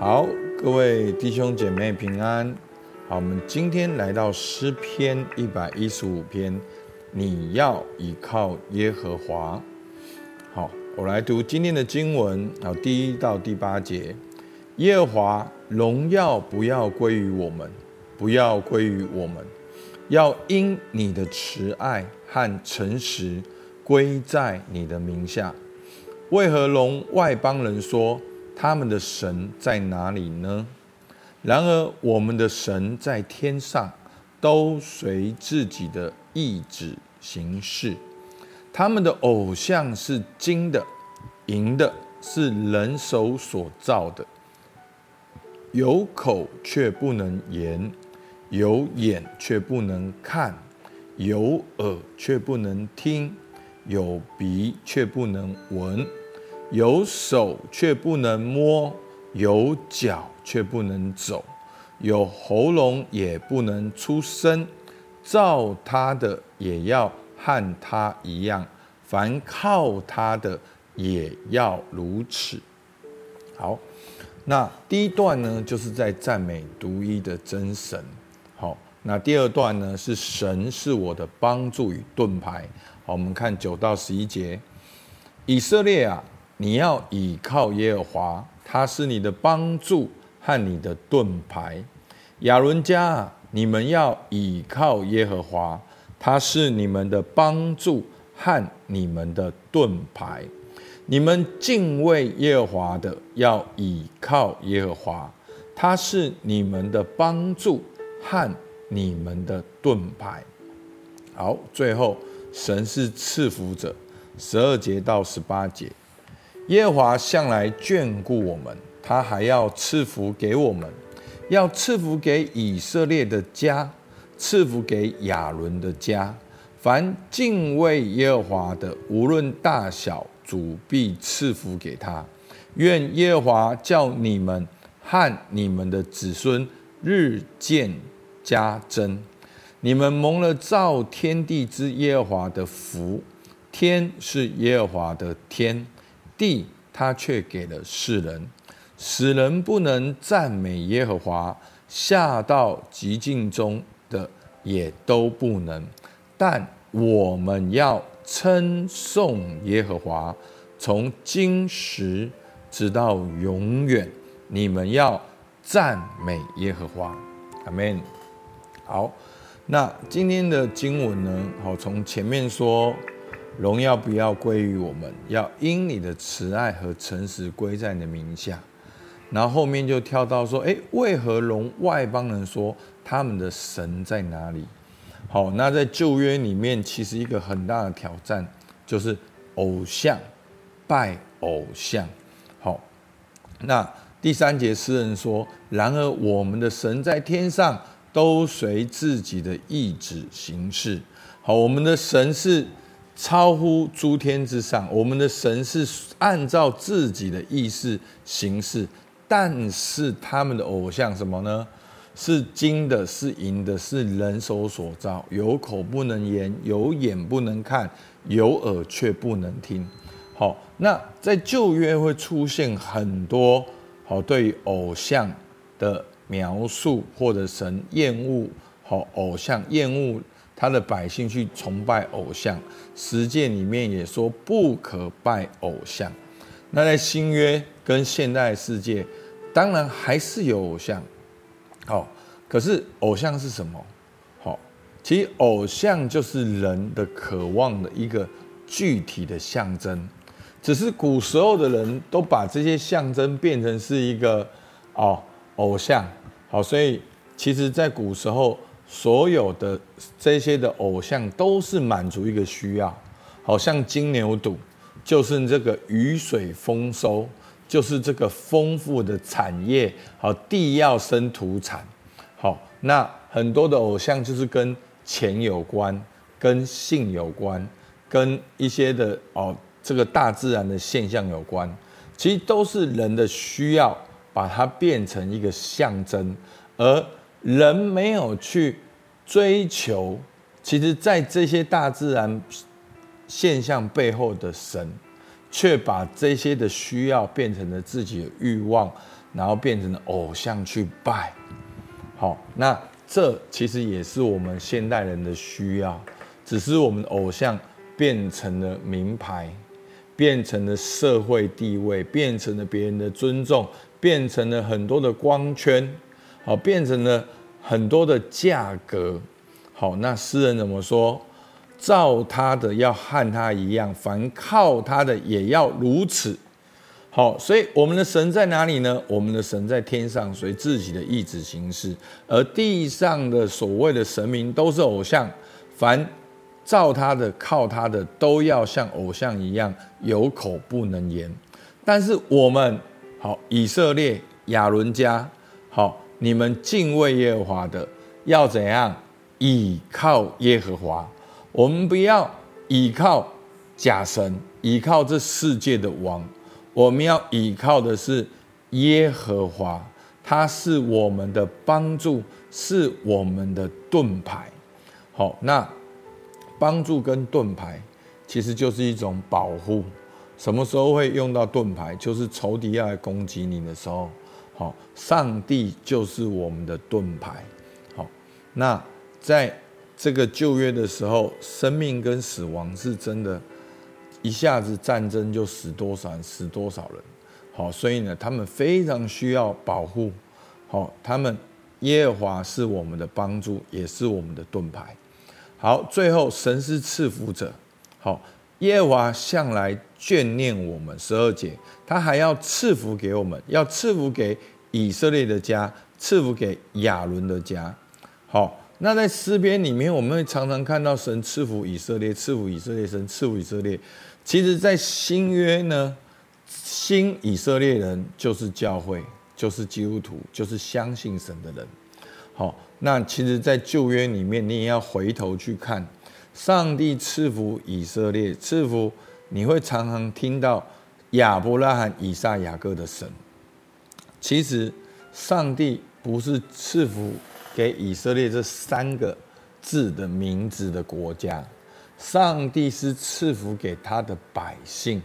好，各位弟兄姐妹平安。好，我们今天来到诗篇一百一十五篇，你要倚靠耶和华。好，我来读今天的经文，好，第一到第八节。耶和华荣耀不要归于我们，不要归于我们，要因你的慈爱和诚实归在你的名下。为何容外邦人说？他们的神在哪里呢？然而我们的神在天上，都随自己的意志行事。他们的偶像是金的、银的，是人手所造的。有口却不能言，有眼却不能看，有耳却不能听，有鼻却不能闻。有手却不能摸，有脚却不能走，有喉咙也不能出声，造他的也要和他一样，凡靠他的也要如此。好，那第一段呢，就是在赞美独一的真神。好，那第二段呢，是神是我的帮助与盾牌。好，我们看九到十一节，以色列啊。你要倚靠耶和华，他是你的帮助和你的盾牌。亚伦家，你们要倚靠耶和华，他是你们的帮助和你们的盾牌。你们敬畏耶和华的，要倚靠耶和华，他是你们的帮助和你们的盾牌。好，最后神是赐福者，十二节到十八节。耶和华向来眷顾我们，他还要赐福给我们，要赐福给以色列的家，赐福给亚伦的家。凡敬畏耶和华的，无论大小，主必赐福给他。愿耶和华叫你们和你们的子孙日渐加增。你们蒙了造天地之耶和华的福，天是耶和华的天。地，他却给了世人，使人不能赞美耶和华，下到极境中的也都不能。但我们要称颂耶和华，从今时直到永远。你们要赞美耶和华，阿门。好，那今天的经文呢？好，从前面说。荣耀不要归于我们，要因你的慈爱和诚实归在你的名下。然后后面就跳到说：“诶，为何容外邦人说他们的神在哪里？”好，那在旧约里面，其实一个很大的挑战就是偶像，拜偶像。好，那第三节诗人说：“然而我们的神在天上，都随自己的意志行事。”好，我们的神是。超乎诸天之上，我们的神是按照自己的意思行事，但是他们的偶像什么呢？是金的，是银的，是人手所造，有口不能言，有眼不能看，有耳却不能听。好，那在旧约会出现很多好对偶像的描述，或者神厌恶好偶像厌恶。他的百姓去崇拜偶像，十诫里面也说不可拜偶像。那在新约跟现代世界，当然还是有偶像。好，可是偶像是什么？好，其实偶像就是人的渴望的一个具体的象征。只是古时候的人都把这些象征变成是一个哦偶像。好，所以其实在古时候。所有的这些的偶像都是满足一个需要，好像金牛肚，就是这个雨水丰收，就是这个丰富的产业，好，地要生土产，好，那很多的偶像就是跟钱有关，跟性有关，跟一些的哦这个大自然的现象有关，其实都是人的需要，把它变成一个象征，而。人没有去追求，其实，在这些大自然现象背后的神，却把这些的需要变成了自己的欲望，然后变成了偶像去拜。好，那这其实也是我们现代人的需要，只是我们的偶像变成了名牌，变成了社会地位，变成了别人的尊重，变成了很多的光圈，好，变成了很多的价格。好，那诗人怎么说？造他的要和他一样，凡靠他的也要如此。好，所以我们的神在哪里呢？我们的神在天上，随自己的意志行事；而地上的所谓的神明都是偶像，凡造他的、靠他的，都要像偶像一样，有口不能言。但是我们好，以色列亚伦家，好，你们敬畏耶和华的，要怎样？倚靠耶和华。我们不要倚靠假神，倚靠这世界的王。我们要依靠的是耶和华，他是我们的帮助，是我们的盾牌。好，那帮助跟盾牌其实就是一种保护。什么时候会用到盾牌？就是仇敌要来攻击你的时候。好，上帝就是我们的盾牌。好，那在这个旧约的时候，生命跟死亡是真的。一下子战争就死多少，死多少人，好，所以呢，他们非常需要保护，好，他们耶和华是我们的帮助，也是我们的盾牌。好，最后神是赐福者，好，耶和华向来眷念我们，十二节，他还要赐福给我们，要赐福给以色列的家，赐福给亚伦的家，好。那在诗篇里面，我们会常常看到神赐福以色列，赐福以色列，神赐福以色列。其实，在新约呢，新以色列人就是教会，就是基督徒，就是相信神的人。好，那其实，在旧约里面，你也要回头去看，上帝赐福以色列，赐福你会常常听到亚伯拉罕、以撒、雅各的神。其实，上帝不是赐福。给以色列这三个字的名字的国家，上帝是赐福给他的百姓。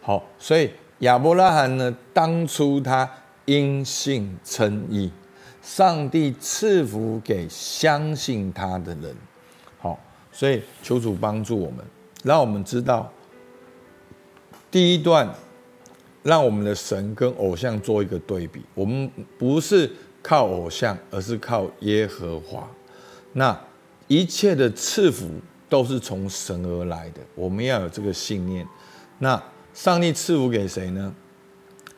好，所以亚伯拉罕呢，当初他因信称义，上帝赐福给相信他的人。好，所以求主帮助我们，让我们知道第一段，让我们的神跟偶像做一个对比。我们不是。靠偶像，而是靠耶和华。那一切的赐福都是从神而来的，我们要有这个信念。那上帝赐福给谁呢？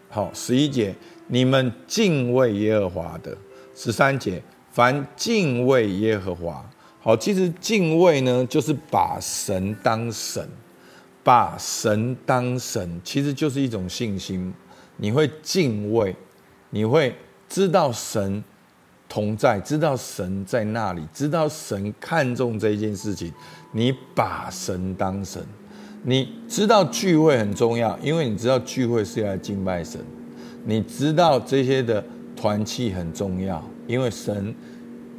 好，十一节，你们敬畏耶和华的；十三节，凡敬畏耶和华。好，其实敬畏呢，就是把神当神，把神当神，其实就是一种信心。你会敬畏，你会。知道神同在，知道神在那里，知道神看重这件事情，你把神当神，你知道聚会很重要，因为你知道聚会是要敬拜神，你知道这些的团契很重要，因为神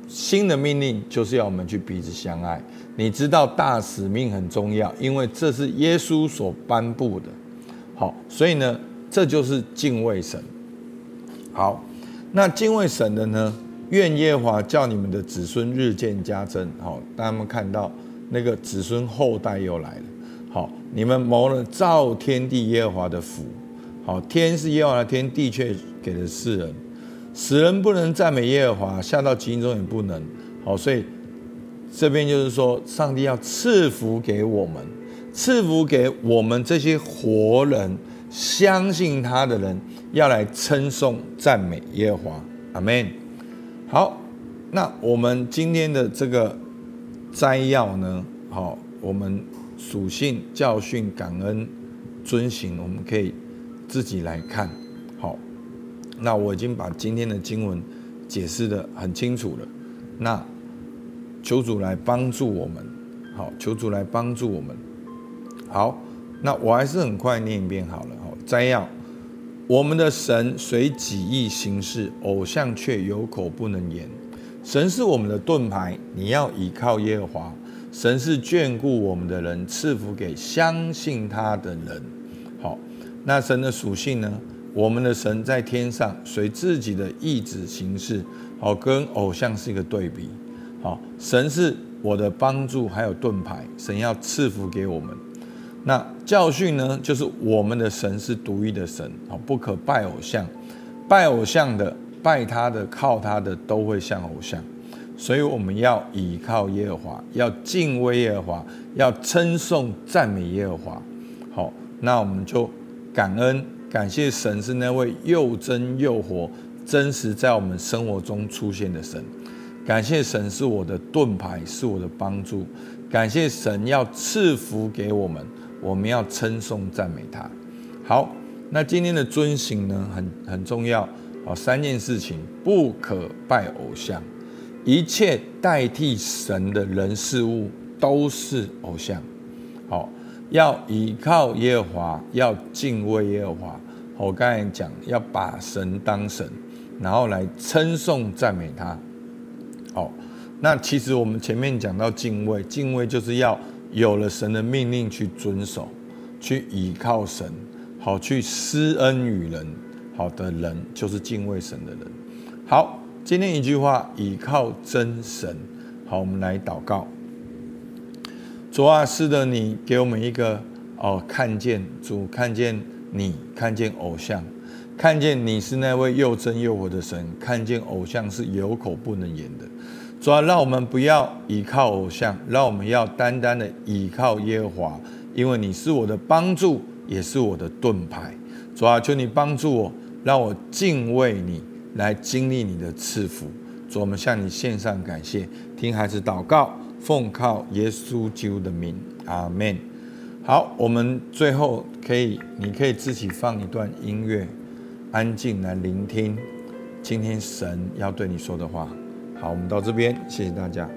新的命令就是要我们去彼此相爱，你知道大使命很重要，因为这是耶稣所颁布的，好，所以呢，这就是敬畏神，好。那敬畏神的呢？愿耶和华叫你们的子孙日渐加增。好，大家们看到那个子孙后代又来了。好，你们谋了造天地耶和华的福。好，天是耶和华的天，地却给了世人。死人不能赞美耶和华，下到极阴中也不能。好，所以这边就是说，上帝要赐福给我们，赐福给我们这些活人，相信他的人。要来称颂赞美耶和华，阿门。好，那我们今天的这个摘要呢？好，我们属性教训感恩遵行，我们可以自己来看。好，那我已经把今天的经文解释得很清楚了。那求主来帮助我们，好，求主来帮助我们。好，那我还是很快念一遍好了。好，摘要。我们的神随己意行事，偶像却有口不能言。神是我们的盾牌，你要倚靠耶和华。神是眷顾我们的人，赐福给相信他的人。好，那神的属性呢？我们的神在天上随自己的意志行事，好，跟偶像是一个对比。好，神是我的帮助，还有盾牌，神要赐福给我们。那教训呢，就是我们的神是独一的神，好，不可拜偶像，拜偶像的、拜他的、靠他的，都会像偶像。所以我们要倚靠耶和华，要敬畏耶和华，要称颂赞美耶和华。好，那我们就感恩。感谢神是那位又真又活、真实在我们生活中出现的神。感谢神是我的盾牌，是我的帮助。感谢神要赐福给我们，我们要称颂赞美他。好，那今天的遵行呢，很很重要。好，三件事情：不可拜偶像，一切代替神的人事物都是偶像。好。要倚靠耶和华，要敬畏耶和华。我刚才讲，要把神当神，然后来称颂赞美他。好，那其实我们前面讲到敬畏，敬畏就是要有了神的命令去遵守，去倚靠神，好去施恩于人，好的人就是敬畏神的人。好，今天一句话，倚靠真神。好，我们来祷告。主啊，是的，你给我们一个哦，看见主，看见你，看见偶像，看见你是那位又真又活的神，看见偶像是有口不能言的。主啊，让我们不要倚靠偶像，让我们要单单的倚靠耶和华，因为你是我的帮助，也是我的盾牌。主啊，求你帮助我，让我敬畏你，来经历你的赐福。主，我们向你献上感谢，听孩子祷告。奉靠耶稣基督的名，阿门。好，我们最后可以，你可以自己放一段音乐，安静来聆听今天神要对你说的话。好，我们到这边，谢谢大家。